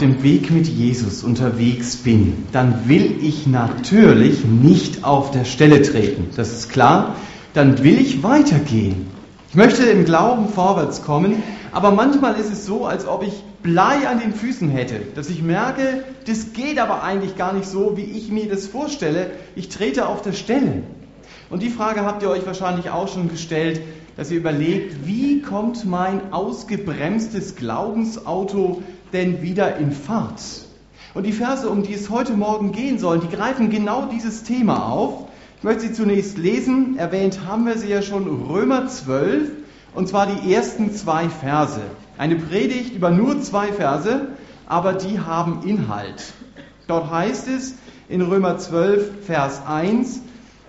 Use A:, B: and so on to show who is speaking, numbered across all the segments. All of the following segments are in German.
A: dem Weg mit Jesus unterwegs bin, dann will ich natürlich nicht auf der Stelle treten. Das ist klar. Dann will ich weitergehen. Ich möchte im Glauben vorwärts kommen, aber manchmal ist es so, als ob ich Blei an den Füßen hätte, dass ich merke, das geht aber eigentlich gar nicht so, wie ich mir das vorstelle. Ich trete auf der Stelle. Und die Frage habt ihr euch wahrscheinlich auch schon gestellt, dass ihr überlegt, wie kommt mein ausgebremstes Glaubensauto denn wieder in Fahrt? Und die Verse, um die es heute Morgen gehen soll, die greifen genau dieses Thema auf. Ich möchte sie zunächst lesen. Erwähnt haben wir sie ja schon, Römer 12, und zwar die ersten zwei Verse. Eine Predigt über nur zwei Verse, aber die haben Inhalt. Dort heißt es in Römer 12, Vers 1,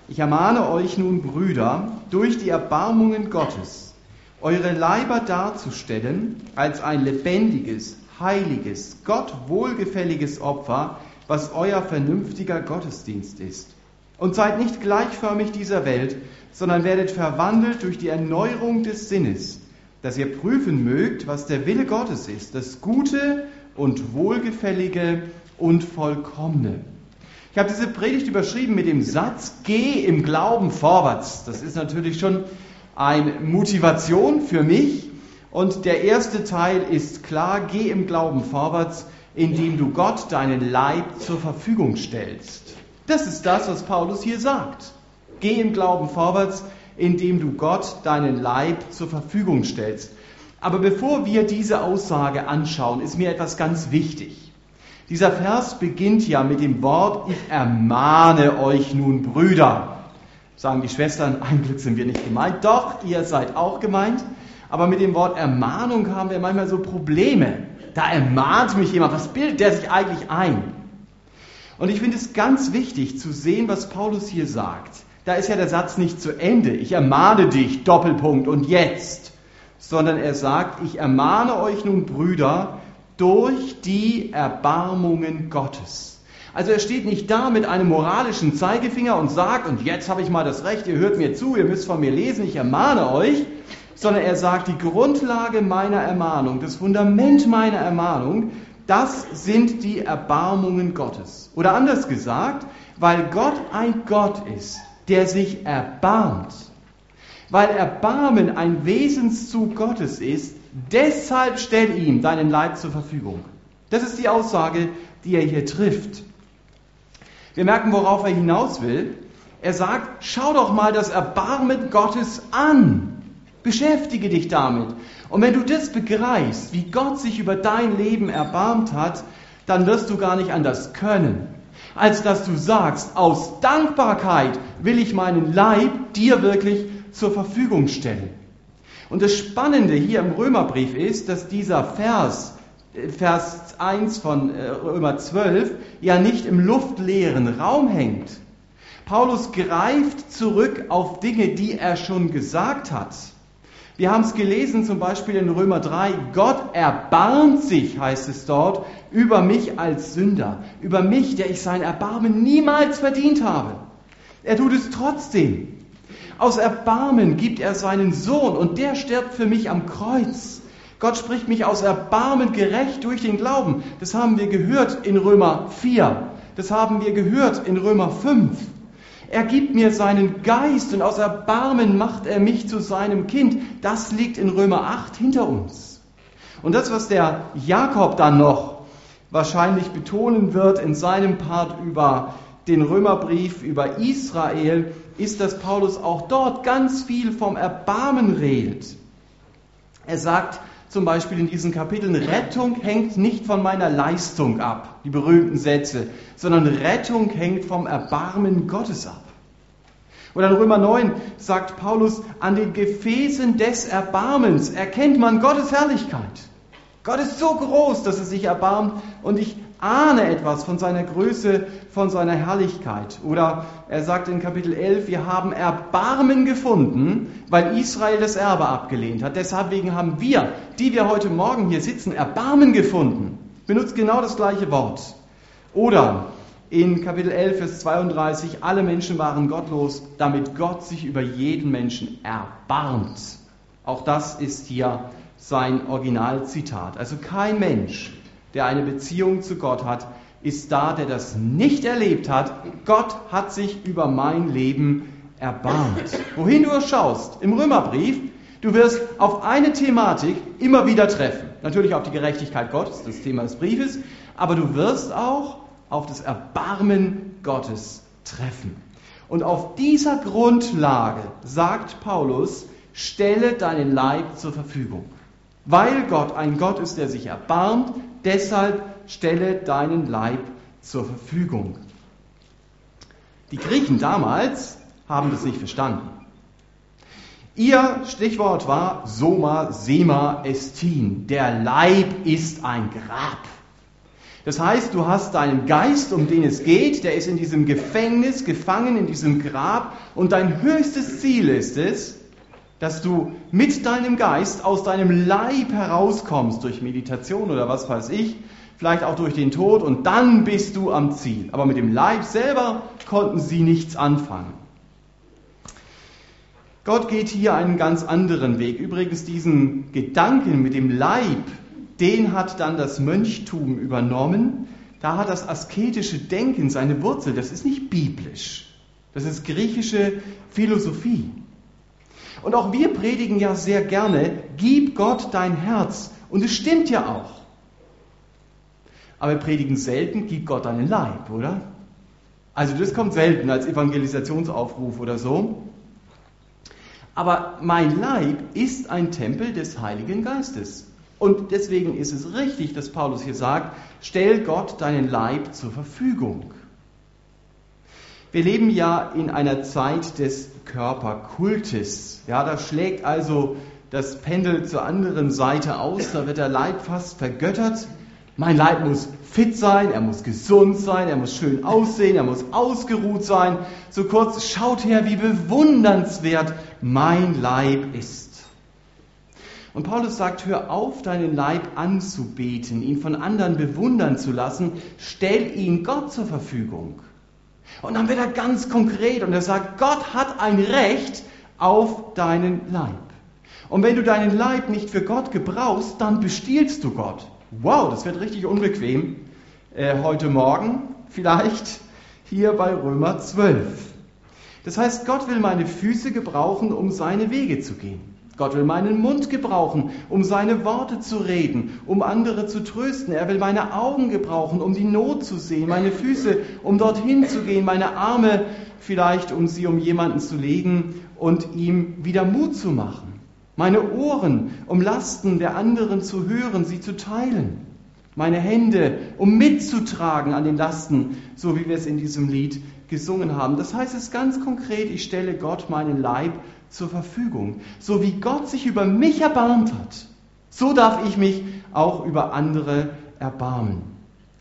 A: ich ermahne euch nun, Brüder, durch die Erbarmungen Gottes, eure Leiber darzustellen als ein lebendiges, heiliges, Gott wohlgefälliges Opfer, was euer vernünftiger Gottesdienst ist. Und seid nicht gleichförmig dieser Welt, sondern werdet verwandelt durch die Erneuerung des Sinnes, dass ihr prüfen mögt, was der Wille Gottes ist, das Gute und Wohlgefällige und Vollkommene. Ich habe diese Predigt überschrieben mit dem Satz, geh im Glauben vorwärts. Das ist natürlich schon eine Motivation für mich. Und der erste Teil ist klar, geh im Glauben vorwärts, indem du Gott deinen Leib zur Verfügung stellst. Das ist das, was Paulus hier sagt. Geh im Glauben vorwärts, indem du Gott deinen Leib zur Verfügung stellst. Aber bevor wir diese Aussage anschauen, ist mir etwas ganz wichtig. Dieser Vers beginnt ja mit dem Wort, ich ermahne euch nun Brüder. Sagen die Schwestern, ein Glück sind wir nicht gemeint. Doch, ihr seid auch gemeint. Aber mit dem Wort Ermahnung haben wir manchmal so Probleme. Da ermahnt mich jemand. Was bildet der sich eigentlich ein? Und ich finde es ganz wichtig zu sehen, was Paulus hier sagt. Da ist ja der Satz nicht zu Ende. Ich ermahne dich, Doppelpunkt und jetzt. Sondern er sagt, ich ermahne euch nun Brüder, durch die Erbarmungen Gottes. Also er steht nicht da mit einem moralischen Zeigefinger und sagt, und jetzt habe ich mal das Recht, ihr hört mir zu, ihr müsst von mir lesen, ich ermahne euch, sondern er sagt, die Grundlage meiner Ermahnung, das Fundament meiner Ermahnung, das sind die Erbarmungen Gottes. Oder anders gesagt, weil Gott ein Gott ist, der sich erbarmt. Weil Erbarmen ein Wesenszug Gottes ist, Deshalb stell ihm deinen Leib zur Verfügung. Das ist die Aussage, die er hier trifft. Wir merken, worauf er hinaus will. Er sagt, schau doch mal das Erbarmen Gottes an. Beschäftige dich damit. Und wenn du das begreifst, wie Gott sich über dein Leben erbarmt hat, dann wirst du gar nicht anders können, als dass du sagst, aus Dankbarkeit will ich meinen Leib dir wirklich zur Verfügung stellen. Und das Spannende hier im Römerbrief ist, dass dieser Vers, äh, Vers 1 von äh, Römer 12, ja nicht im luftleeren Raum hängt. Paulus greift zurück auf Dinge, die er schon gesagt hat. Wir haben es gelesen zum Beispiel in Römer 3, Gott erbarmt sich, heißt es dort, über mich als Sünder, über mich, der ich sein Erbarmen niemals verdient habe. Er tut es trotzdem. Aus Erbarmen gibt er seinen Sohn und der stirbt für mich am Kreuz. Gott spricht mich aus Erbarmen gerecht durch den Glauben. Das haben wir gehört in Römer 4. Das haben wir gehört in Römer 5. Er gibt mir seinen Geist und aus Erbarmen macht er mich zu seinem Kind. Das liegt in Römer 8 hinter uns. Und das, was der Jakob dann noch wahrscheinlich betonen wird in seinem Part über den Römerbrief über Israel, ist, dass Paulus auch dort ganz viel vom Erbarmen redet. Er sagt zum Beispiel in diesen Kapiteln, Rettung hängt nicht von meiner Leistung ab, die berühmten Sätze, sondern Rettung hängt vom Erbarmen Gottes ab. Oder in Römer 9 sagt Paulus, an den Gefäßen des Erbarmens erkennt man Gottes Herrlichkeit. Gott ist so groß, dass er sich erbarmt und ich ahne etwas von seiner Größe, von seiner Herrlichkeit. Oder er sagt in Kapitel 11, wir haben Erbarmen gefunden, weil Israel das Erbe abgelehnt hat. Deswegen haben wir, die wir heute Morgen hier sitzen, Erbarmen gefunden. Benutzt genau das gleiche Wort. Oder in Kapitel 11, Vers 32, alle Menschen waren gottlos, damit Gott sich über jeden Menschen erbarmt. Auch das ist hier sein Originalzitat. Also kein Mensch der eine Beziehung zu Gott hat, ist da, der das nicht erlebt hat. Gott hat sich über mein Leben erbarmt. Wohin du schaust, im Römerbrief, du wirst auf eine Thematik immer wieder treffen. Natürlich auf die Gerechtigkeit Gottes, das Thema des Briefes, aber du wirst auch auf das Erbarmen Gottes treffen. Und auf dieser Grundlage sagt Paulus, stelle deinen Leib zur Verfügung. Weil Gott ein Gott ist, der sich erbarmt, deshalb stelle deinen Leib zur Verfügung. Die Griechen damals haben das nicht verstanden. Ihr Stichwort war Soma Sema Estin. Der Leib ist ein Grab. Das heißt, du hast deinen Geist, um den es geht, der ist in diesem Gefängnis gefangen, in diesem Grab. Und dein höchstes Ziel ist es, dass du mit deinem Geist aus deinem Leib herauskommst durch Meditation oder was weiß ich, vielleicht auch durch den Tod und dann bist du am Ziel. Aber mit dem Leib selber konnten sie nichts anfangen. Gott geht hier einen ganz anderen Weg. Übrigens diesen Gedanken mit dem Leib, den hat dann das Mönchtum übernommen. Da hat das asketische Denken seine Wurzel. Das ist nicht biblisch. Das ist griechische Philosophie. Und auch wir predigen ja sehr gerne, gib Gott dein Herz. Und es stimmt ja auch. Aber wir predigen selten, gib Gott deinen Leib, oder? Also das kommt selten als Evangelisationsaufruf oder so. Aber mein Leib ist ein Tempel des Heiligen Geistes. Und deswegen ist es richtig, dass Paulus hier sagt, stell Gott deinen Leib zur Verfügung. Wir leben ja in einer Zeit des Körperkultes. Ja, da schlägt also das Pendel zur anderen Seite aus, da wird der Leib fast vergöttert. Mein Leib muss fit sein, er muss gesund sein, er muss schön aussehen, er muss ausgeruht sein. So kurz, schaut her, wie bewundernswert mein Leib ist. Und Paulus sagt, hör auf, deinen Leib anzubeten, ihn von anderen bewundern zu lassen, stell ihn Gott zur Verfügung. Und dann wird er ganz konkret und er sagt, Gott hat ein Recht auf deinen Leib. Und wenn du deinen Leib nicht für Gott gebrauchst, dann bestiehlst du Gott. Wow, das wird richtig unbequem. Äh, heute Morgen vielleicht hier bei Römer 12. Das heißt, Gott will meine Füße gebrauchen, um seine Wege zu gehen. Gott will meinen Mund gebrauchen, um seine Worte zu reden, um andere zu trösten. Er will meine Augen gebrauchen, um die Not zu sehen, meine Füße, um dorthin zu gehen, meine Arme vielleicht, um sie um jemanden zu legen und ihm wieder Mut zu machen meine Ohren, um Lasten der anderen zu hören, sie zu teilen, meine Hände, um mitzutragen an den Lasten, so wie wir es in diesem Lied gesungen haben. Das heißt es ganz konkret, ich stelle Gott meinen Leib zur Verfügung. So wie Gott sich über mich erbarmt hat, so darf ich mich auch über andere erbarmen.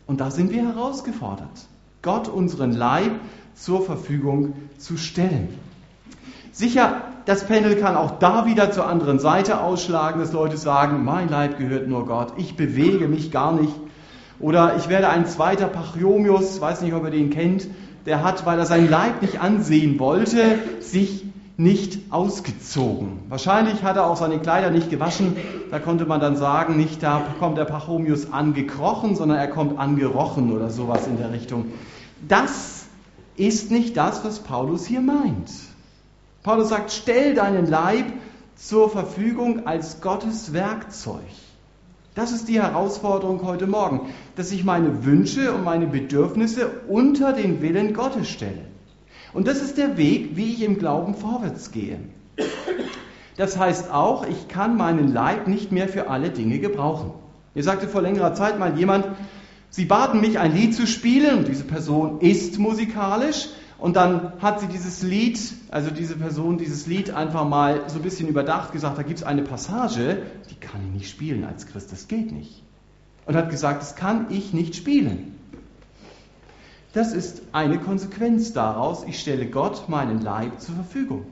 A: Und da sind wir herausgefordert, Gott unseren Leib zur Verfügung zu stellen. Sicher, das Pendel kann auch da wieder zur anderen Seite ausschlagen, dass Leute sagen, mein Leib gehört nur Gott, ich bewege mich gar nicht. Oder ich werde ein zweiter Pachyomius, weiß nicht, ob ihr den kennt, der hat, weil er seinen Leib nicht ansehen wollte, sich nicht ausgezogen. Wahrscheinlich hat er auch seine Kleider nicht gewaschen. Da konnte man dann sagen, nicht da kommt der Pachomius angekrochen, sondern er kommt angerochen oder sowas in der Richtung. Das ist nicht das, was Paulus hier meint. Paulus sagt, stell deinen Leib zur Verfügung als Gottes Werkzeug. Das ist die Herausforderung heute Morgen, dass ich meine Wünsche und meine Bedürfnisse unter den Willen Gottes stelle. Und das ist der Weg, wie ich im Glauben vorwärts gehe. Das heißt auch, ich kann meinen Leib nicht mehr für alle Dinge gebrauchen. Mir sagte vor längerer Zeit mal jemand, Sie baten mich, ein Lied zu spielen, und diese Person ist musikalisch, und dann hat sie dieses Lied, also diese Person, dieses Lied einfach mal so ein bisschen überdacht, gesagt, da gibt es eine Passage, die kann ich nicht spielen als Christ, das geht nicht. Und hat gesagt, das kann ich nicht spielen. Das ist eine Konsequenz daraus, ich stelle Gott meinen Leib zur Verfügung.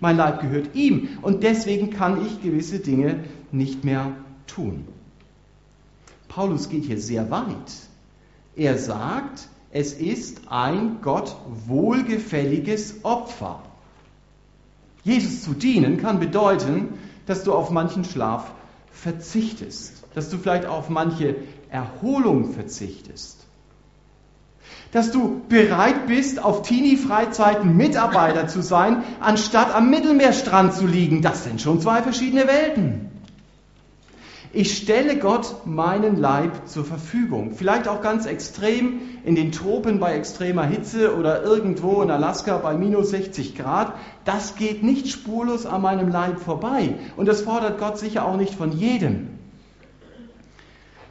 A: Mein Leib gehört ihm und deswegen kann ich gewisse Dinge nicht mehr tun. Paulus geht hier sehr weit. Er sagt, es ist ein Gott wohlgefälliges Opfer. Jesus zu dienen kann bedeuten, dass du auf manchen Schlaf verzichtest, dass du vielleicht auf manche Erholung verzichtest. Dass du bereit bist, auf Teenie-Freizeiten Mitarbeiter zu sein, anstatt am Mittelmeerstrand zu liegen. Das sind schon zwei verschiedene Welten. Ich stelle Gott meinen Leib zur Verfügung. Vielleicht auch ganz extrem in den Tropen bei extremer Hitze oder irgendwo in Alaska bei minus 60 Grad. Das geht nicht spurlos an meinem Leib vorbei. Und das fordert Gott sicher auch nicht von jedem.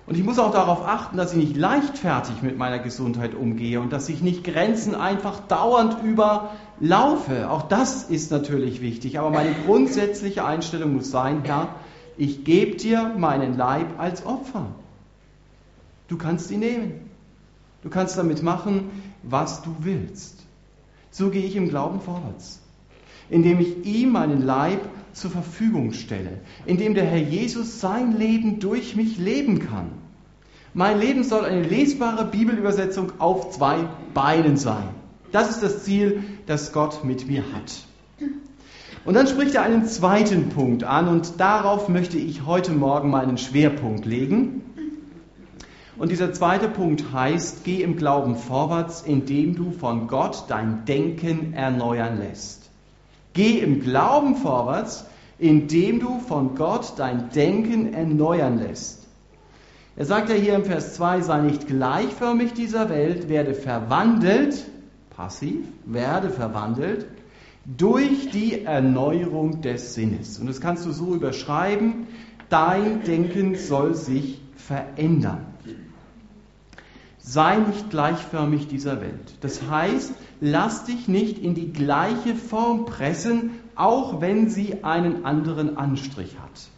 A: Und ich muss auch darauf achten, dass ich nicht leichtfertig mit meiner Gesundheit umgehe und dass ich nicht Grenzen einfach dauernd überlaufe. Auch das ist natürlich wichtig. Aber meine grundsätzliche Einstellung muss sein, Herr, ich gebe dir meinen Leib als Opfer. Du kannst ihn nehmen. Du kannst damit machen, was du willst. So gehe ich im Glauben vorwärts, indem ich ihm meinen Leib zur Verfügung stelle, indem der Herr Jesus sein Leben durch mich leben kann. Mein Leben soll eine lesbare Bibelübersetzung auf zwei Beinen sein. Das ist das Ziel, das Gott mit mir hat. Und dann spricht er einen zweiten Punkt an und darauf möchte ich heute Morgen meinen Schwerpunkt legen. Und dieser zweite Punkt heißt, geh im Glauben vorwärts, indem du von Gott dein Denken erneuern lässt. Geh im Glauben vorwärts, indem du von Gott dein Denken erneuern lässt. Er sagt ja hier im Vers 2, sei nicht gleichförmig dieser Welt, werde verwandelt, passiv, werde verwandelt durch die Erneuerung des Sinnes. Und das kannst du so überschreiben, dein Denken soll sich verändern. Sei nicht gleichförmig dieser Welt. Das heißt, lass dich nicht in die gleiche Form pressen, auch wenn sie einen anderen Anstrich hat.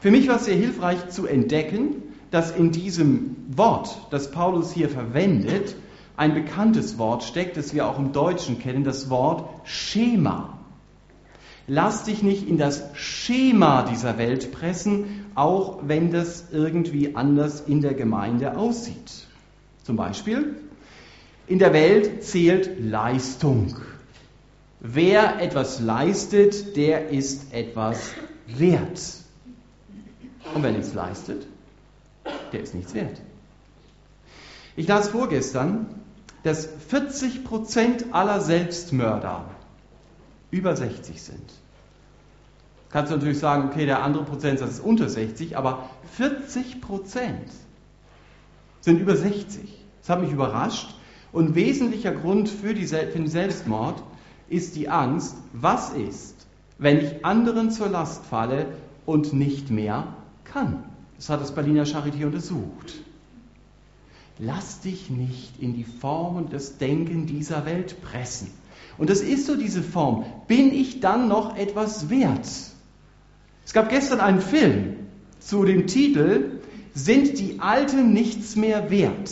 A: Für mich war es sehr hilfreich zu entdecken, dass in diesem Wort, das Paulus hier verwendet, ein bekanntes Wort steckt, das wir auch im Deutschen kennen, das Wort Schema. Lass dich nicht in das Schema dieser Welt pressen, auch wenn das irgendwie anders in der Gemeinde aussieht. Zum Beispiel, in der Welt zählt Leistung. Wer etwas leistet, der ist etwas wert. Und wer nichts leistet, der ist nichts wert. Ich las vorgestern, dass 40 Prozent aller Selbstmörder über 60 sind. Kannst du natürlich sagen, okay, der andere Prozentsatz ist unter 60, aber 40 Prozent sind über 60. Das hat mich überrascht. Und wesentlicher Grund für, die, für den Selbstmord ist die Angst, was ist, wenn ich anderen zur Last falle und nicht mehr kann. Das hat das Berliner Charité untersucht. Lass dich nicht in die Form und das Denken dieser Welt pressen. Und das ist so diese Form. Bin ich dann noch etwas wert? Es gab gestern einen Film zu dem Titel Sind die Alten nichts mehr wert?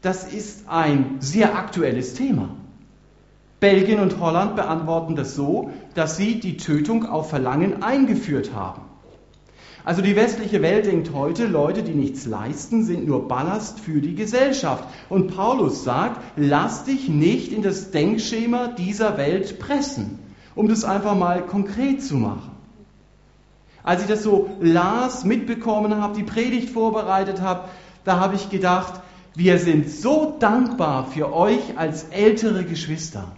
A: Das ist ein sehr aktuelles Thema. Belgien und Holland beantworten das so, dass sie die Tötung auf Verlangen eingeführt haben. Also die westliche Welt denkt heute, Leute, die nichts leisten, sind nur Ballast für die Gesellschaft. Und Paulus sagt, lass dich nicht in das Denkschema dieser Welt pressen, um das einfach mal konkret zu machen. Als ich das so las, mitbekommen habe, die Predigt vorbereitet habe, da habe ich gedacht, wir sind so dankbar für euch als ältere Geschwister.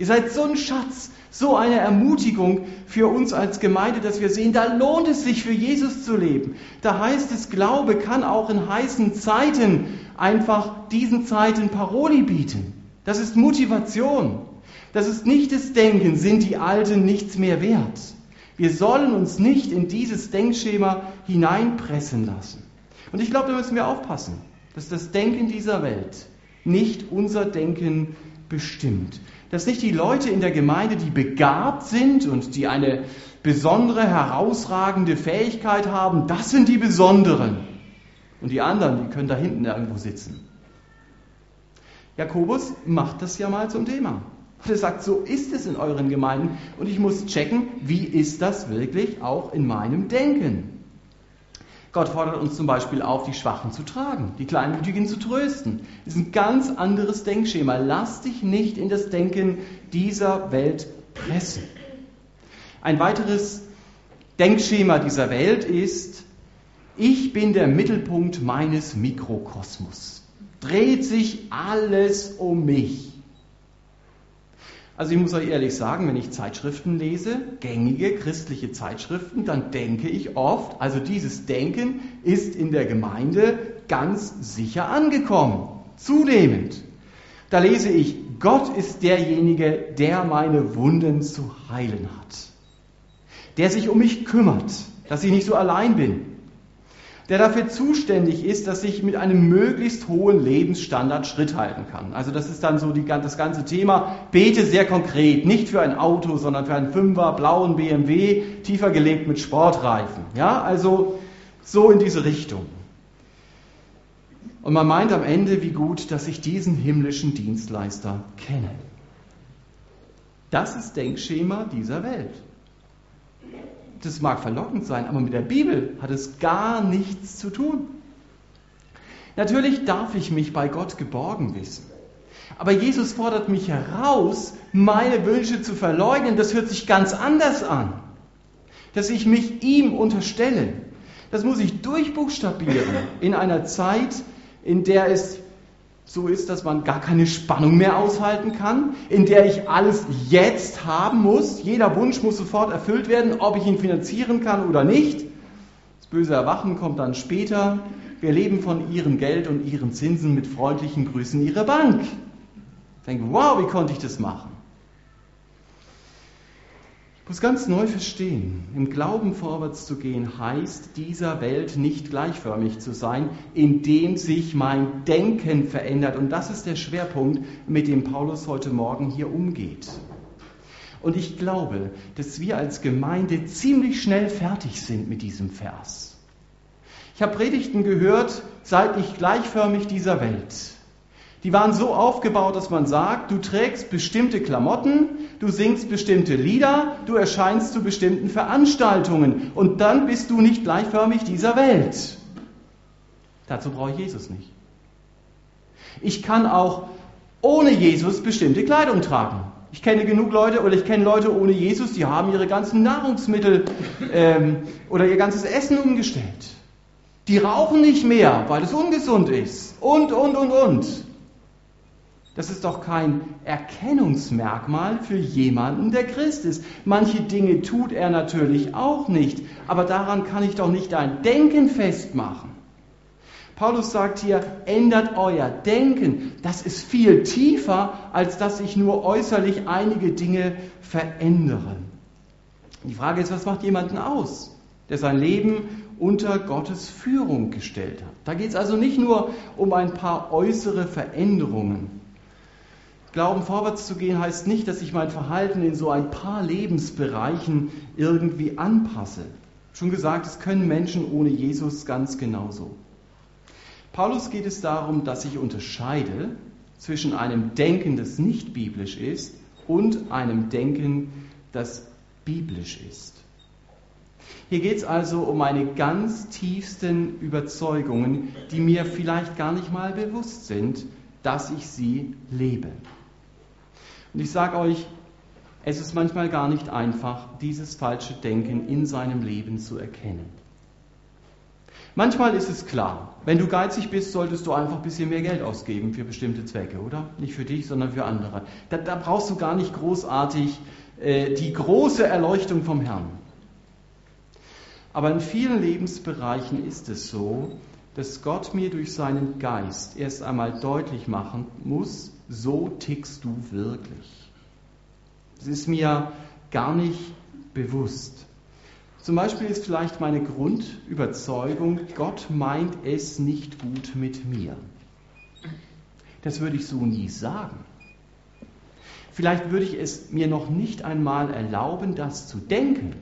A: Ihr seid so ein Schatz, so eine Ermutigung für uns als Gemeinde, dass wir sehen, da lohnt es sich für Jesus zu leben. Da heißt es, Glaube kann auch in heißen Zeiten einfach diesen Zeiten Paroli bieten. Das ist Motivation. Das ist nicht das Denken, sind die Alten nichts mehr wert. Wir sollen uns nicht in dieses Denkschema hineinpressen lassen. Und ich glaube, da müssen wir aufpassen, dass das Denken dieser Welt nicht unser Denken bestimmt dass nicht die Leute in der Gemeinde, die begabt sind und die eine besondere, herausragende Fähigkeit haben, das sind die Besonderen. Und die anderen, die können da hinten irgendwo sitzen. Jakobus macht das ja mal zum Thema. Er sagt, so ist es in euren Gemeinden und ich muss checken, wie ist das wirklich auch in meinem Denken. Gott fordert uns zum Beispiel auf, die Schwachen zu tragen, die Kleinmütigen zu trösten. Das ist ein ganz anderes Denkschema. Lass dich nicht in das Denken dieser Welt pressen. Ein weiteres Denkschema dieser Welt ist, ich bin der Mittelpunkt meines Mikrokosmos. Dreht sich alles um mich. Also ich muss euch ehrlich sagen, wenn ich Zeitschriften lese, gängige christliche Zeitschriften, dann denke ich oft, also dieses Denken ist in der Gemeinde ganz sicher angekommen. Zunehmend. Da lese ich, Gott ist derjenige, der meine Wunden zu heilen hat. Der sich um mich kümmert, dass ich nicht so allein bin der dafür zuständig ist, dass ich mit einem möglichst hohen Lebensstandard Schritt halten kann. Also das ist dann so die, das ganze Thema. Bete sehr konkret, nicht für ein Auto, sondern für einen Fünfer, blauen BMW, tiefer gelegt mit Sportreifen. Ja, also so in diese Richtung. Und man meint am Ende, wie gut, dass ich diesen himmlischen Dienstleister kenne. Das ist Denkschema dieser Welt. Das mag verlockend sein, aber mit der Bibel hat es gar nichts zu tun. Natürlich darf ich mich bei Gott geborgen wissen. Aber Jesus fordert mich heraus, meine Wünsche zu verleugnen. Das hört sich ganz anders an. Dass ich mich ihm unterstelle. Das muss ich durchbuchstabieren in einer Zeit, in der es so ist, dass man gar keine Spannung mehr aushalten kann, in der ich alles jetzt haben muss. Jeder Wunsch muss sofort erfüllt werden, ob ich ihn finanzieren kann oder nicht. Das böse Erwachen kommt dann später. Wir leben von ihrem Geld und ihren Zinsen mit freundlichen Grüßen ihrer Bank. Ich denke, wow, wie konnte ich das machen? Muss ganz neu verstehen, im Glauben vorwärts zu gehen heißt, dieser Welt nicht gleichförmig zu sein, indem sich mein Denken verändert. Und das ist der Schwerpunkt, mit dem Paulus heute Morgen hier umgeht. Und ich glaube, dass wir als Gemeinde ziemlich schnell fertig sind mit diesem Vers. Ich habe Predigten gehört, seid nicht gleichförmig dieser Welt. Die waren so aufgebaut, dass man sagt, du trägst bestimmte Klamotten, du singst bestimmte Lieder, du erscheinst zu bestimmten Veranstaltungen und dann bist du nicht gleichförmig dieser Welt. Dazu brauche ich Jesus nicht. Ich kann auch ohne Jesus bestimmte Kleidung tragen. Ich kenne genug Leute oder ich kenne Leute ohne Jesus, die haben ihre ganzen Nahrungsmittel ähm, oder ihr ganzes Essen umgestellt. Die rauchen nicht mehr, weil es ungesund ist. Und, und, und, und. Das ist doch kein Erkennungsmerkmal für jemanden, der Christ ist. Manche Dinge tut er natürlich auch nicht, aber daran kann ich doch nicht ein Denken festmachen. Paulus sagt hier, ändert euer Denken. Das ist viel tiefer, als dass ich nur äußerlich einige Dinge verändere. Die Frage ist, was macht jemanden aus, der sein Leben unter Gottes Führung gestellt hat? Da geht es also nicht nur um ein paar äußere Veränderungen. Glauben vorwärts zu gehen heißt nicht, dass ich mein Verhalten in so ein paar Lebensbereichen irgendwie anpasse. Schon gesagt, es können Menschen ohne Jesus ganz genauso. Paulus geht es darum, dass ich unterscheide zwischen einem Denken, das nicht biblisch ist, und einem Denken, das biblisch ist. Hier geht es also um meine ganz tiefsten Überzeugungen, die mir vielleicht gar nicht mal bewusst sind, dass ich sie lebe. Und ich sage euch, es ist manchmal gar nicht einfach, dieses falsche Denken in seinem Leben zu erkennen. Manchmal ist es klar, wenn du geizig bist, solltest du einfach ein bisschen mehr Geld ausgeben für bestimmte Zwecke, oder? Nicht für dich, sondern für andere. Da, da brauchst du gar nicht großartig äh, die große Erleuchtung vom Herrn. Aber in vielen Lebensbereichen ist es so, dass Gott mir durch seinen Geist erst einmal deutlich machen muss, so tickst du wirklich. Das ist mir gar nicht bewusst. Zum Beispiel ist vielleicht meine Grundüberzeugung, Gott meint es nicht gut mit mir. Das würde ich so nie sagen. Vielleicht würde ich es mir noch nicht einmal erlauben, das zu denken.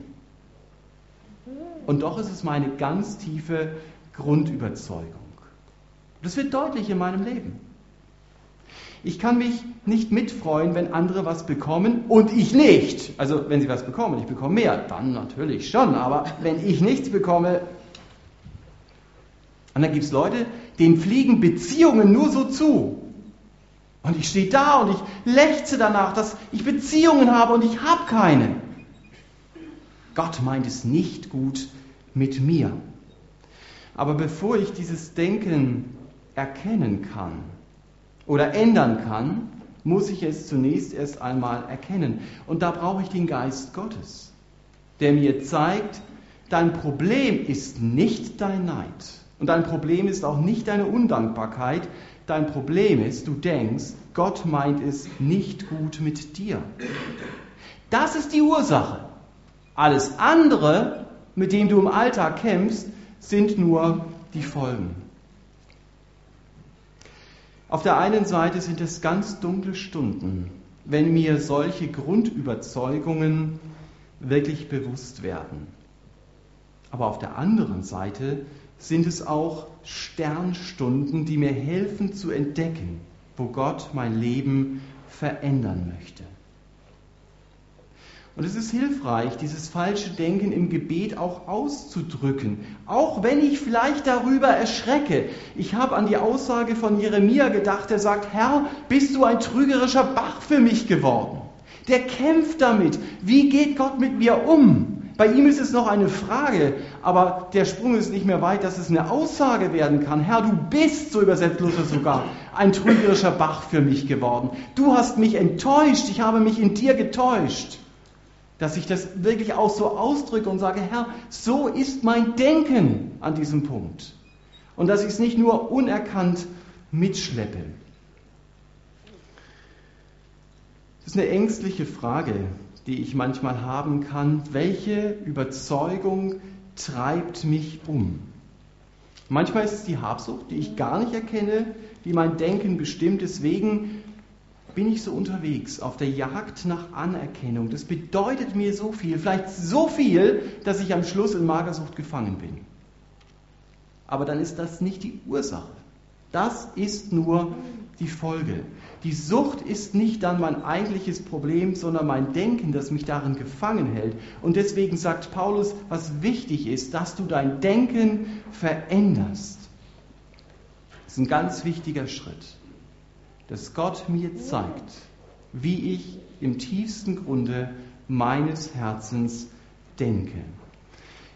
A: Und doch ist es meine ganz tiefe Grundüberzeugung. Das wird deutlich in meinem Leben. Ich kann mich nicht mitfreuen, wenn andere was bekommen und ich nicht. Also wenn sie was bekommen, ich bekomme mehr, dann natürlich schon. Aber wenn ich nichts bekomme, und dann gibt es Leute, denen fliegen Beziehungen nur so zu. Und ich stehe da und ich lechze danach, dass ich Beziehungen habe und ich habe keine. Gott meint es nicht gut mit mir. Aber bevor ich dieses Denken erkennen kann oder ändern kann, muss ich es zunächst erst einmal erkennen. Und da brauche ich den Geist Gottes, der mir zeigt, dein Problem ist nicht dein Neid. Und dein Problem ist auch nicht deine Undankbarkeit. Dein Problem ist, du denkst, Gott meint es nicht gut mit dir. Das ist die Ursache. Alles andere, mit dem du im Alltag kämpfst, sind nur die Folgen. Auf der einen Seite sind es ganz dunkle Stunden, wenn mir solche Grundüberzeugungen wirklich bewusst werden. Aber auf der anderen Seite sind es auch Sternstunden, die mir helfen zu entdecken, wo Gott mein Leben verändern möchte. Und es ist hilfreich, dieses falsche Denken im Gebet auch auszudrücken, auch wenn ich vielleicht darüber erschrecke. Ich habe an die Aussage von Jeremia gedacht, der sagt, Herr, bist du ein trügerischer Bach für mich geworden? Der kämpft damit. Wie geht Gott mit mir um? Bei ihm ist es noch eine Frage, aber der Sprung ist nicht mehr weit, dass es eine Aussage werden kann. Herr, du bist, so übersetzt Luther sogar, ein trügerischer Bach für mich geworden. Du hast mich enttäuscht, ich habe mich in dir getäuscht dass ich das wirklich auch so ausdrücke und sage, Herr, so ist mein Denken an diesem Punkt. Und dass ich es nicht nur unerkannt mitschleppe. Das ist eine ängstliche Frage, die ich manchmal haben kann. Welche Überzeugung treibt mich um? Manchmal ist es die Habsucht, die ich gar nicht erkenne, die mein Denken bestimmt. Deswegen bin ich so unterwegs auf der Jagd nach Anerkennung. Das bedeutet mir so viel, vielleicht so viel, dass ich am Schluss in Magersucht gefangen bin. Aber dann ist das nicht die Ursache. Das ist nur die Folge. Die Sucht ist nicht dann mein eigentliches Problem, sondern mein Denken, das mich darin gefangen hält. Und deswegen sagt Paulus, was wichtig ist, dass du dein Denken veränderst. Das ist ein ganz wichtiger Schritt dass Gott mir zeigt, wie ich im tiefsten Grunde meines Herzens denke.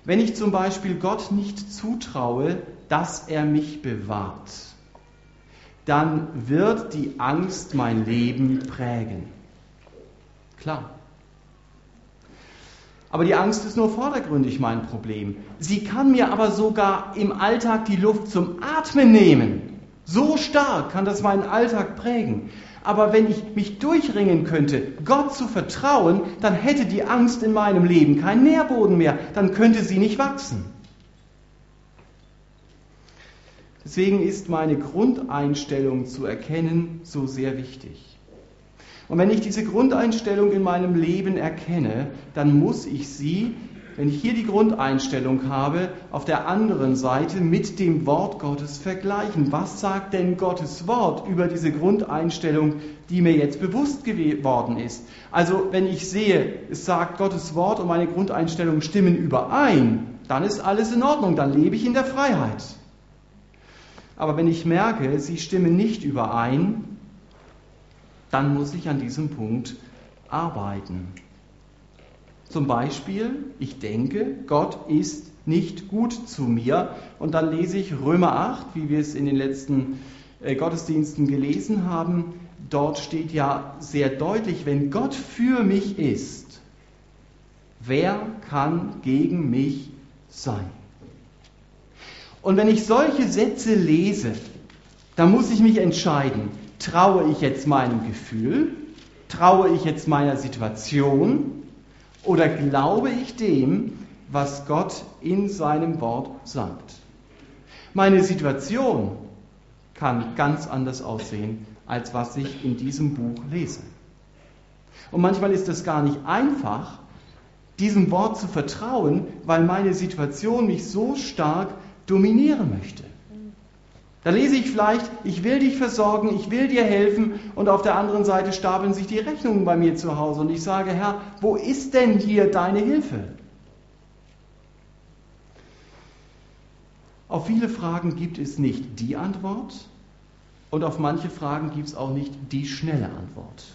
A: Wenn ich zum Beispiel Gott nicht zutraue, dass er mich bewahrt, dann wird die Angst mein Leben prägen. Klar. Aber die Angst ist nur vordergründig mein Problem. Sie kann mir aber sogar im Alltag die Luft zum Atmen nehmen. So stark kann das meinen Alltag prägen. Aber wenn ich mich durchringen könnte, Gott zu vertrauen, dann hätte die Angst in meinem Leben keinen Nährboden mehr, dann könnte sie nicht wachsen. Deswegen ist meine Grundeinstellung zu erkennen so sehr wichtig. Und wenn ich diese Grundeinstellung in meinem Leben erkenne, dann muss ich sie wenn ich hier die Grundeinstellung habe, auf der anderen Seite mit dem Wort Gottes vergleichen. Was sagt denn Gottes Wort über diese Grundeinstellung, die mir jetzt bewusst geworden ist? Also wenn ich sehe, es sagt Gottes Wort und meine Grundeinstellungen stimmen überein, dann ist alles in Ordnung, dann lebe ich in der Freiheit. Aber wenn ich merke, sie stimmen nicht überein, dann muss ich an diesem Punkt arbeiten. Zum Beispiel, ich denke, Gott ist nicht gut zu mir. Und dann lese ich Römer 8, wie wir es in den letzten äh, Gottesdiensten gelesen haben. Dort steht ja sehr deutlich, wenn Gott für mich ist, wer kann gegen mich sein? Und wenn ich solche Sätze lese, dann muss ich mich entscheiden, traue ich jetzt meinem Gefühl, traue ich jetzt meiner Situation oder glaube ich dem, was Gott in seinem Wort sagt? Meine Situation kann ganz anders aussehen, als was ich in diesem Buch lese. Und manchmal ist es gar nicht einfach, diesem Wort zu vertrauen, weil meine Situation mich so stark dominieren möchte. Da lese ich vielleicht, ich will dich versorgen, ich will dir helfen und auf der anderen Seite stapeln sich die Rechnungen bei mir zu Hause und ich sage, Herr, wo ist denn hier deine Hilfe? Auf viele Fragen gibt es nicht die Antwort und auf manche Fragen gibt es auch nicht die schnelle Antwort.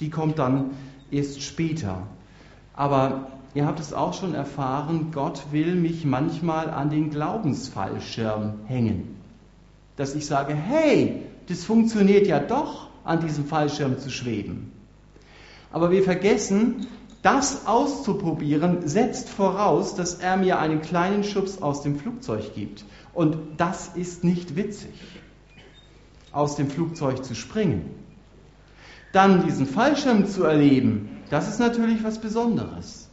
A: Die kommt dann erst später. Aber ihr habt es auch schon erfahren, Gott will mich manchmal an den Glaubensfallschirm hängen. Dass ich sage, hey, das funktioniert ja doch, an diesem Fallschirm zu schweben. Aber wir vergessen, das auszuprobieren setzt voraus, dass er mir einen kleinen Schubs aus dem Flugzeug gibt. Und das ist nicht witzig, aus dem Flugzeug zu springen. Dann diesen Fallschirm zu erleben, das ist natürlich was Besonderes.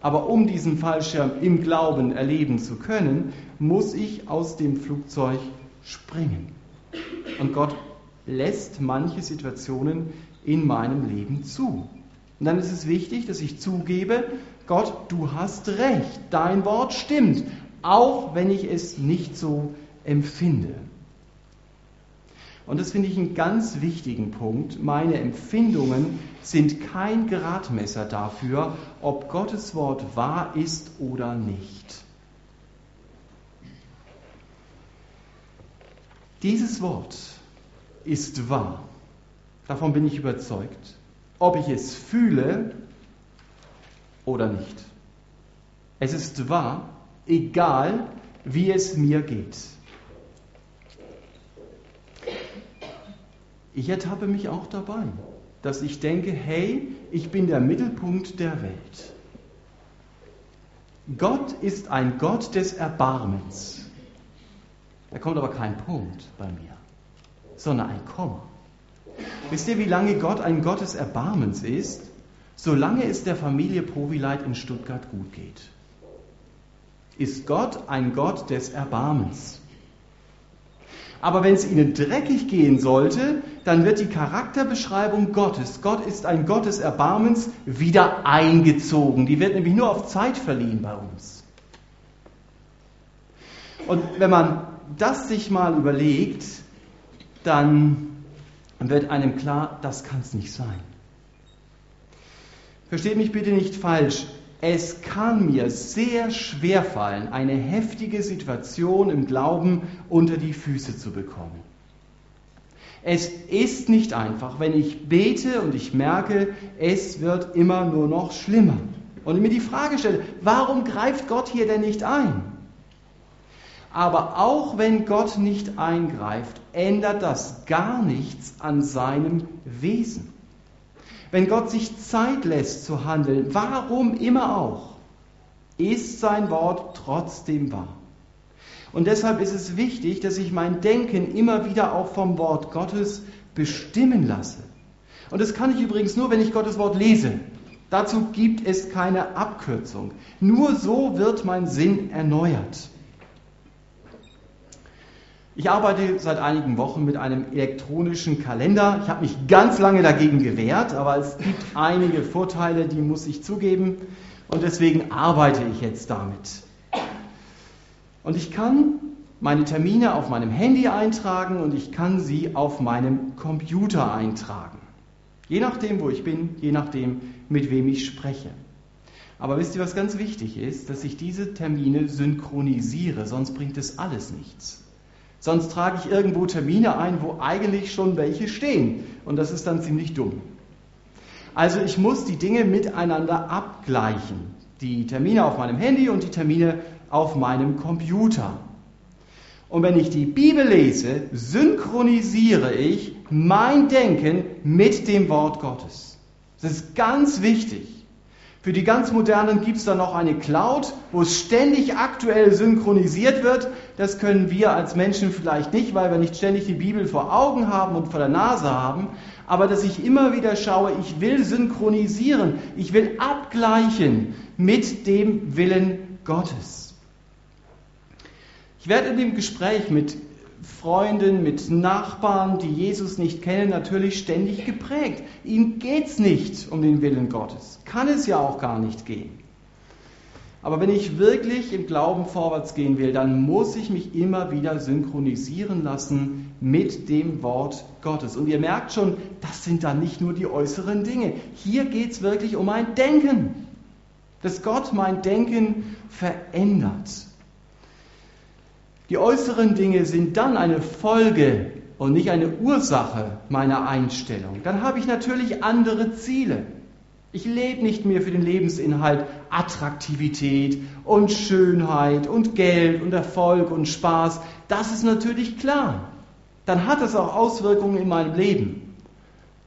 A: Aber um diesen Fallschirm im Glauben erleben zu können, muss ich aus dem Flugzeug springen. Und Gott lässt manche Situationen in meinem Leben zu. Und dann ist es wichtig, dass ich zugebe, Gott, du hast recht, dein Wort stimmt, auch wenn ich es nicht so empfinde. Und das finde ich einen ganz wichtigen Punkt. Meine Empfindungen sind kein Gradmesser dafür, ob Gottes Wort wahr ist oder nicht. Dieses Wort ist wahr. Davon bin ich überzeugt. Ob ich es fühle oder nicht. Es ist wahr, egal wie es mir geht. Ich ertappe mich auch dabei, dass ich denke, hey, ich bin der Mittelpunkt der Welt. Gott ist ein Gott des Erbarmens. Da kommt aber kein Punkt bei mir, sondern ein Komma. Wisst ihr, wie lange Gott ein Gott des Erbarmens ist? Solange es der Familie Provileit in Stuttgart gut geht. Ist Gott ein Gott des Erbarmens. Aber wenn es ihnen dreckig gehen sollte, dann wird die Charakterbeschreibung Gottes, Gott ist ein Gott des Erbarmens, wieder eingezogen. Die wird nämlich nur auf Zeit verliehen bei uns. Und wenn man das sich mal überlegt, dann wird einem klar, das kann es nicht sein. Versteht mich bitte nicht falsch. Es kann mir sehr schwer fallen, eine heftige Situation im Glauben unter die Füße zu bekommen. Es ist nicht einfach, wenn ich bete und ich merke, es wird immer nur noch schlimmer. Und mir die Frage stelle, warum greift Gott hier denn nicht ein? Aber auch wenn Gott nicht eingreift, ändert das gar nichts an seinem Wesen wenn Gott sich Zeit lässt zu handeln, warum immer auch, ist sein Wort trotzdem wahr. Und deshalb ist es wichtig, dass ich mein Denken immer wieder auch vom Wort Gottes bestimmen lasse. Und das kann ich übrigens nur, wenn ich Gottes Wort lese. Dazu gibt es keine Abkürzung. Nur so wird mein Sinn erneuert. Ich arbeite seit einigen Wochen mit einem elektronischen Kalender. Ich habe mich ganz lange dagegen gewehrt, aber es gibt einige Vorteile, die muss ich zugeben. Und deswegen arbeite ich jetzt damit. Und ich kann meine Termine auf meinem Handy eintragen und ich kann sie auf meinem Computer eintragen. Je nachdem, wo ich bin, je nachdem, mit wem ich spreche. Aber wisst ihr, was ganz wichtig ist? Dass ich diese Termine synchronisiere, sonst bringt es alles nichts. Sonst trage ich irgendwo Termine ein, wo eigentlich schon welche stehen. Und das ist dann ziemlich dumm. Also ich muss die Dinge miteinander abgleichen. Die Termine auf meinem Handy und die Termine auf meinem Computer. Und wenn ich die Bibel lese, synchronisiere ich mein Denken mit dem Wort Gottes. Das ist ganz wichtig. Für die ganz modernen gibt es dann noch eine Cloud, wo es ständig aktuell synchronisiert wird. Das können wir als Menschen vielleicht nicht, weil wir nicht ständig die Bibel vor Augen haben und vor der Nase haben. Aber dass ich immer wieder schaue, ich will synchronisieren, ich will abgleichen mit dem Willen Gottes. Ich werde in dem Gespräch mit Freunden, mit Nachbarn, die Jesus nicht kennen, natürlich ständig geprägt. Ihnen geht es nicht um den Willen Gottes. Kann es ja auch gar nicht gehen. Aber wenn ich wirklich im Glauben vorwärts gehen will, dann muss ich mich immer wieder synchronisieren lassen mit dem Wort Gottes. Und ihr merkt schon, das sind dann nicht nur die äußeren Dinge. Hier geht es wirklich um mein Denken. Dass Gott mein Denken verändert. Die äußeren Dinge sind dann eine Folge und nicht eine Ursache meiner Einstellung. Dann habe ich natürlich andere Ziele. Ich lebe nicht mehr für den Lebensinhalt Attraktivität und Schönheit und Geld und Erfolg und Spaß. Das ist natürlich klar. Dann hat es auch Auswirkungen in meinem Leben.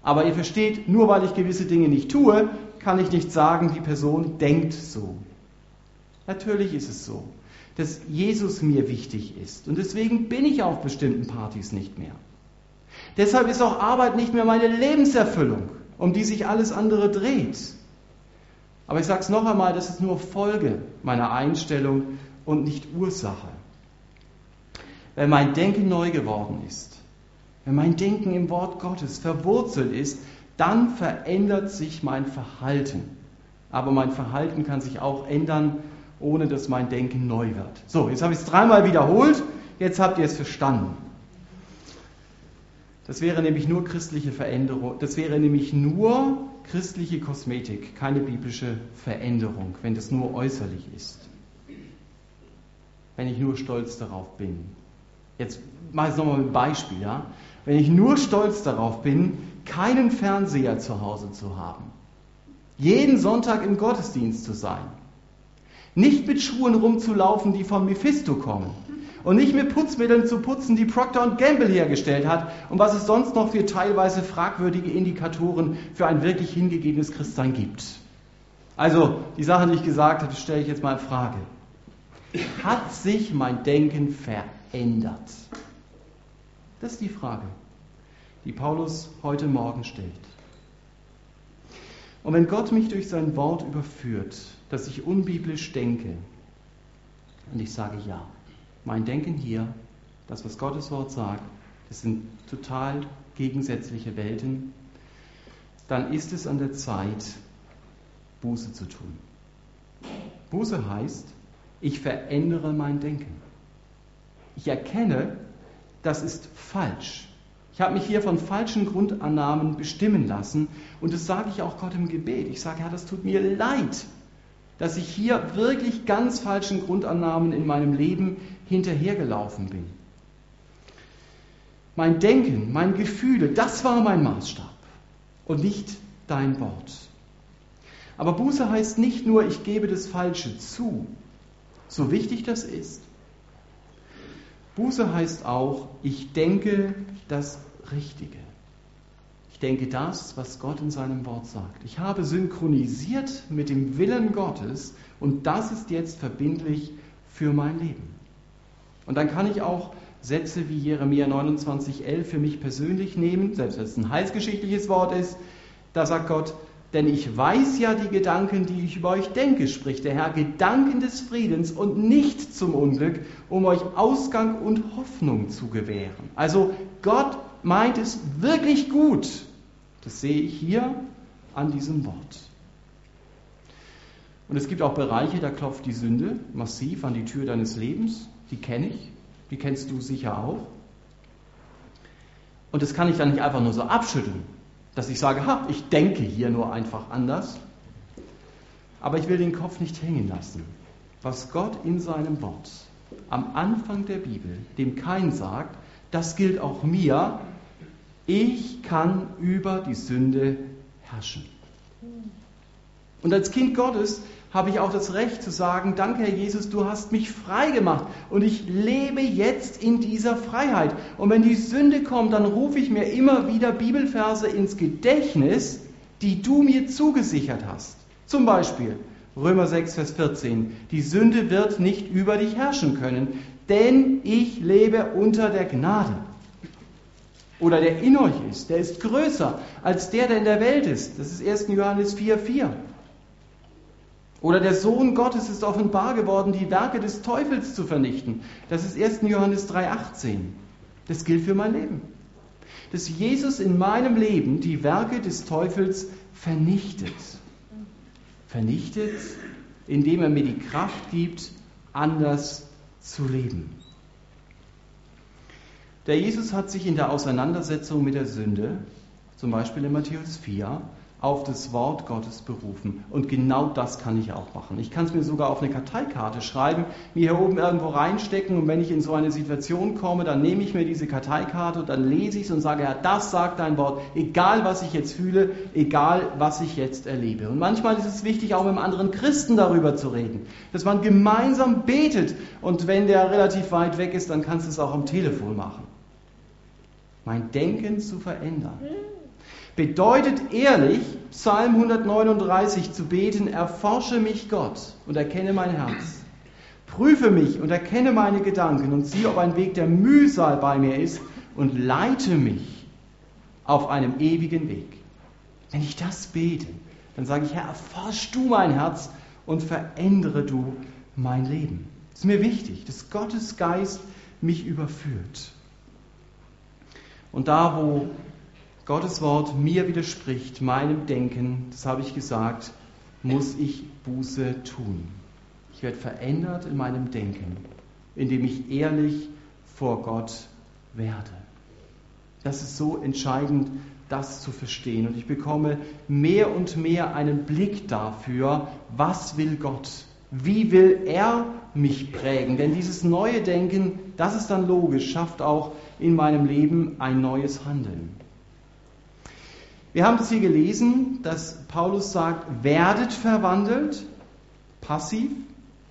A: Aber ihr versteht, nur weil ich gewisse Dinge nicht tue, kann ich nicht sagen, die Person denkt so. Natürlich ist es so, dass Jesus mir wichtig ist. Und deswegen bin ich auf bestimmten Partys nicht mehr. Deshalb ist auch Arbeit nicht mehr meine Lebenserfüllung um die sich alles andere dreht. Aber ich sage es noch einmal, das ist nur Folge meiner Einstellung und nicht Ursache. Wenn mein Denken neu geworden ist, wenn mein Denken im Wort Gottes verwurzelt ist, dann verändert sich mein Verhalten. Aber mein Verhalten kann sich auch ändern, ohne dass mein Denken neu wird. So, jetzt habe ich es dreimal wiederholt, jetzt habt ihr es verstanden. Das wäre nämlich nur christliche Veränderung, das wäre nämlich nur christliche Kosmetik, keine biblische Veränderung, wenn das nur äußerlich ist. Wenn ich nur stolz darauf bin. Jetzt mache ich es nochmal mit Beispiel, ja? Wenn ich nur stolz darauf bin, keinen Fernseher zu Hause zu haben, jeden Sonntag im Gottesdienst zu sein, nicht mit Schuhen rumzulaufen, die von Mephisto kommen, und nicht mit Putzmitteln zu putzen, die Procter Gamble hergestellt hat und was es sonst noch für teilweise fragwürdige Indikatoren für ein wirklich hingegebenes Christsein gibt. Also die Sache, die ich gesagt habe, stelle ich jetzt mal in Frage. Hat sich mein Denken verändert? Das ist die Frage, die Paulus heute Morgen stellt. Und wenn Gott mich durch sein Wort überführt, dass ich unbiblisch denke, und ich sage ja, mein Denken hier, das, was Gottes Wort sagt, das sind total gegensätzliche Welten, dann ist es an der Zeit, Buße zu tun. Buße heißt, ich verändere mein Denken. Ich erkenne, das ist falsch. Ich habe mich hier von falschen Grundannahmen bestimmen lassen und das sage ich auch Gott im Gebet. Ich sage, Herr, das tut mir leid, dass ich hier wirklich ganz falschen Grundannahmen in meinem Leben hinterhergelaufen bin. Mein Denken, mein Gefühle, das war mein Maßstab und nicht dein Wort. Aber Buße heißt nicht nur, ich gebe das Falsche zu, so wichtig das ist. Buße heißt auch, ich denke das Richtige. Ich denke das, was Gott in seinem Wort sagt. Ich habe synchronisiert mit dem Willen Gottes und das ist jetzt verbindlich für mein Leben. Und dann kann ich auch Sätze wie Jeremia 29,11 für mich persönlich nehmen, selbst wenn es ein heilsgeschichtliches Wort ist. Da sagt Gott, denn ich weiß ja die Gedanken, die ich über euch denke, spricht der Herr, Gedanken des Friedens und nicht zum Unglück, um euch Ausgang und Hoffnung zu gewähren. Also Gott meint es wirklich gut. Das sehe ich hier an diesem Wort. Und es gibt auch Bereiche, da klopft die Sünde massiv an die Tür deines Lebens die kenne ich, die kennst du sicher auch. Und das kann ich dann nicht einfach nur so abschütteln, dass ich sage, ha, ich denke hier nur einfach anders. Aber ich will den Kopf nicht hängen lassen. Was Gott in seinem Wort am Anfang der Bibel dem Kain sagt, das gilt auch mir. Ich kann über die Sünde herrschen. Und als Kind Gottes habe ich auch das Recht zu sagen, danke Herr Jesus, du hast mich frei gemacht und ich lebe jetzt in dieser Freiheit. Und wenn die Sünde kommt, dann rufe ich mir immer wieder Bibelverse ins Gedächtnis, die du mir zugesichert hast. Zum Beispiel Römer 6, Vers 14. Die Sünde wird nicht über dich herrschen können, denn ich lebe unter der Gnade. Oder der in euch ist, der ist größer als der, der in der Welt ist. Das ist 1. Johannes 4, 4. Oder der Sohn Gottes ist offenbar geworden, die Werke des Teufels zu vernichten. Das ist 1. Johannes 3,18. Das gilt für mein Leben. Dass Jesus in meinem Leben die Werke des Teufels vernichtet. Vernichtet, indem er mir die Kraft gibt, anders zu leben. Der Jesus hat sich in der Auseinandersetzung mit der Sünde, zum Beispiel in Matthäus 4, auf das Wort Gottes berufen. Und genau das kann ich auch machen. Ich kann es mir sogar auf eine Karteikarte schreiben, mir hier oben irgendwo reinstecken und wenn ich in so eine Situation komme, dann nehme ich mir diese Karteikarte und dann lese ich es und sage, ja, das sagt dein Wort, egal was ich jetzt fühle, egal was ich jetzt erlebe. Und manchmal ist es wichtig, auch mit einem anderen Christen darüber zu reden, dass man gemeinsam betet und wenn der relativ weit weg ist, dann kannst du es auch am Telefon machen. Mein Denken zu verändern bedeutet ehrlich, Psalm 139 zu beten, erforsche mich Gott und erkenne mein Herz. Prüfe mich und erkenne meine Gedanken und sieh, ob ein Weg der Mühsal bei mir ist und leite mich auf einem ewigen Weg. Wenn ich das bete, dann sage ich, Herr, erforsch du mein Herz und verändere du mein Leben. Das ist mir wichtig, dass Gottes Geist mich überführt. Und da, wo Gottes Wort mir widerspricht, meinem Denken, das habe ich gesagt, muss ich Buße tun. Ich werde verändert in meinem Denken, indem ich ehrlich vor Gott werde. Das ist so entscheidend, das zu verstehen. Und ich bekomme mehr und mehr einen Blick dafür, was will Gott? Wie will er mich prägen? Denn dieses neue Denken, das ist dann logisch, schafft auch in meinem Leben ein neues Handeln. Wir haben es hier gelesen, dass Paulus sagt, werdet verwandelt, passiv.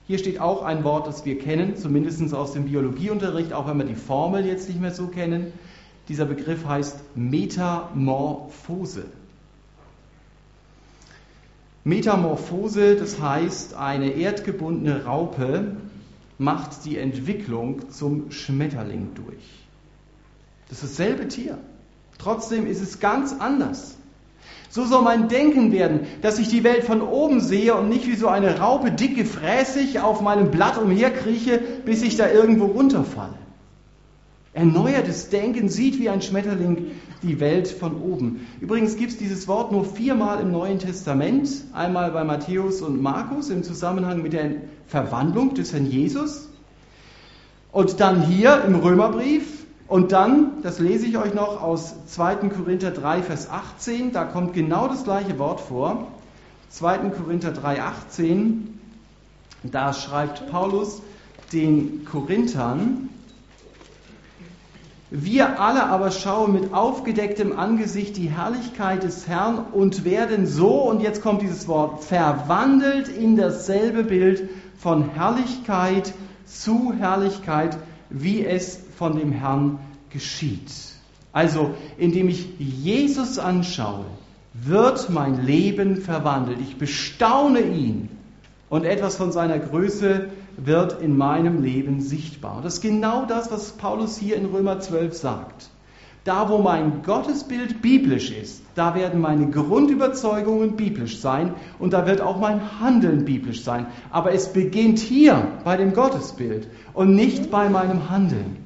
A: Hier steht auch ein Wort, das wir kennen, zumindest aus dem Biologieunterricht, auch wenn wir die Formel jetzt nicht mehr so kennen. Dieser Begriff heißt Metamorphose. Metamorphose, das heißt, eine erdgebundene Raupe macht die Entwicklung zum Schmetterling durch. Das ist dasselbe Tier. Trotzdem ist es ganz anders. So soll mein Denken werden, dass ich die Welt von oben sehe und nicht wie so eine Raupe dick gefräßig auf meinem Blatt umherkrieche, bis ich da irgendwo runterfalle. Erneuertes Denken sieht wie ein Schmetterling die Welt von oben. Übrigens gibt es dieses Wort nur viermal im Neuen Testament. Einmal bei Matthäus und Markus im Zusammenhang mit der Verwandlung des Herrn Jesus. Und dann hier im Römerbrief und dann, das lese ich euch noch aus 2. Korinther 3, Vers 18, da kommt genau das gleiche Wort vor. 2. Korinther 3, 18, da schreibt Paulus den Korinthern, wir alle aber schauen mit aufgedecktem Angesicht die Herrlichkeit des Herrn und werden so, und jetzt kommt dieses Wort, verwandelt in dasselbe Bild von Herrlichkeit zu Herrlichkeit, wie es von dem Herrn geschieht. Also, indem ich Jesus anschaue, wird mein Leben verwandelt. Ich bestaune ihn und etwas von seiner Größe wird in meinem Leben sichtbar. Und das ist genau das, was Paulus hier in Römer 12 sagt. Da, wo mein Gottesbild biblisch ist, da werden meine Grundüberzeugungen biblisch sein und da wird auch mein Handeln biblisch sein. Aber es beginnt hier bei dem Gottesbild und nicht bei meinem Handeln.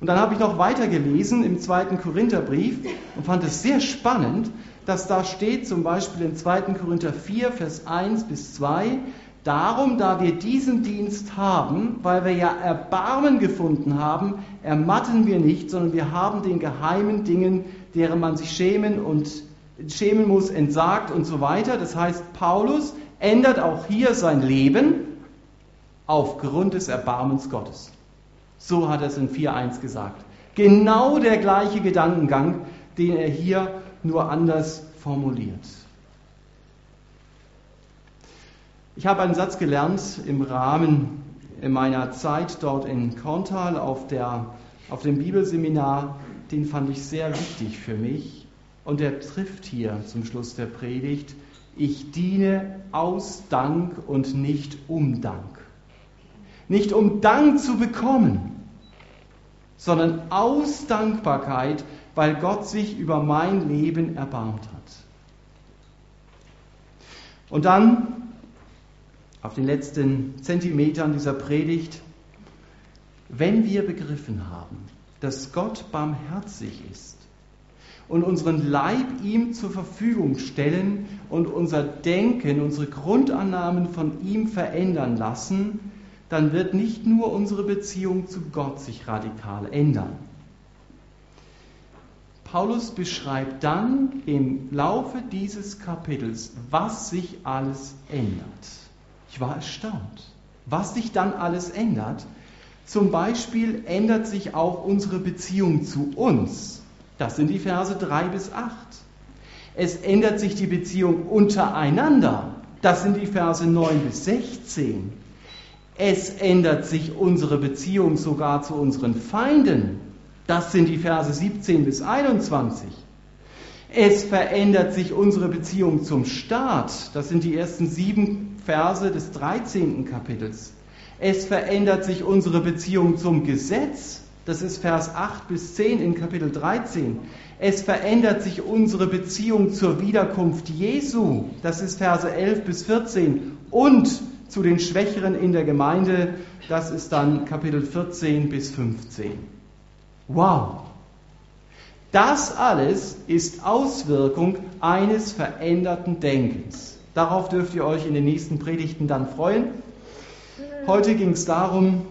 A: Und dann habe ich noch weiter gelesen im zweiten Korintherbrief und fand es sehr spannend, dass da steht zum Beispiel in 2. Korinther 4, Vers 1 bis 2, Darum, da wir diesen Dienst haben, weil wir ja Erbarmen gefunden haben, ermatten wir nicht, sondern wir haben den geheimen Dingen, deren man sich schämen und schämen muss, entsagt und so weiter. Das heißt, Paulus ändert auch hier sein Leben aufgrund des Erbarmens Gottes. So hat er es in 4.1 gesagt. Genau der gleiche Gedankengang, den er hier nur anders formuliert. Ich habe einen Satz gelernt im Rahmen meiner Zeit dort in Korntal auf, der, auf dem Bibelseminar. Den fand ich sehr wichtig für mich. Und er trifft hier zum Schluss der Predigt. Ich diene aus Dank und nicht um Dank. Nicht um Dank zu bekommen, sondern aus Dankbarkeit, weil Gott sich über mein Leben erbarmt hat. Und dann auf den letzten Zentimetern dieser Predigt, wenn wir begriffen haben, dass Gott barmherzig ist und unseren Leib ihm zur Verfügung stellen und unser Denken, unsere Grundannahmen von ihm verändern lassen, dann wird nicht nur unsere Beziehung zu Gott sich radikal ändern. Paulus beschreibt dann im Laufe dieses Kapitels, was sich alles ändert. Ich war erstaunt, was sich dann alles ändert. Zum Beispiel ändert sich auch unsere Beziehung zu uns. Das sind die Verse 3 bis 8. Es ändert sich die Beziehung untereinander. Das sind die Verse 9 bis 16. Es ändert sich unsere Beziehung sogar zu unseren Feinden. Das sind die Verse 17 bis 21. Es verändert sich unsere Beziehung zum Staat. Das sind die ersten sieben Verse des 13. Kapitels. Es verändert sich unsere Beziehung zum Gesetz. Das ist Vers 8 bis 10 in Kapitel 13. Es verändert sich unsere Beziehung zur Wiederkunft Jesu. Das ist Verse 11 bis 14. Und zu den Schwächeren in der Gemeinde. Das ist dann Kapitel 14 bis 15. Wow! Das alles ist Auswirkung eines veränderten Denkens. Darauf dürft ihr euch in den nächsten Predigten dann freuen. Heute ging es darum,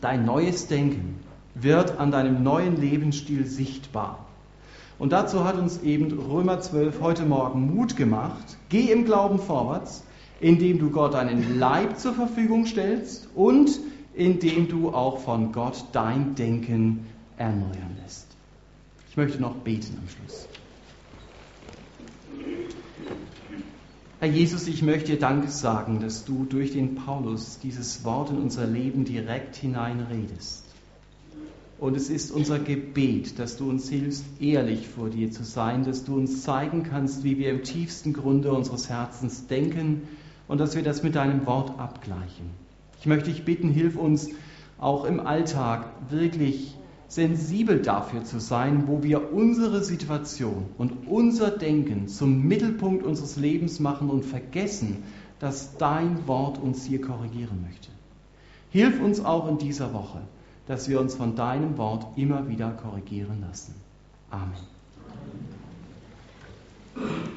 A: dein neues Denken wird an deinem neuen Lebensstil sichtbar. Und dazu hat uns eben Römer 12 heute Morgen Mut gemacht. Geh im Glauben vorwärts, indem du Gott deinen Leib zur Verfügung stellst und indem du auch von Gott dein Denken erneuern lässt. Ich möchte noch beten am Schluss. Herr Jesus, ich möchte dir Dank sagen, dass du durch den Paulus dieses Wort in unser Leben direkt hineinredest. Und es ist unser Gebet, dass du uns hilfst, ehrlich vor dir zu sein, dass du uns zeigen kannst, wie wir im tiefsten Grunde unseres Herzens denken und dass wir das mit deinem Wort abgleichen. Ich möchte dich bitten, hilf uns auch im Alltag wirklich sensibel dafür zu sein, wo wir unsere Situation und unser Denken zum Mittelpunkt unseres Lebens machen und vergessen, dass dein Wort uns hier korrigieren möchte. Hilf uns auch in dieser Woche, dass wir uns von deinem Wort immer wieder korrigieren lassen. Amen.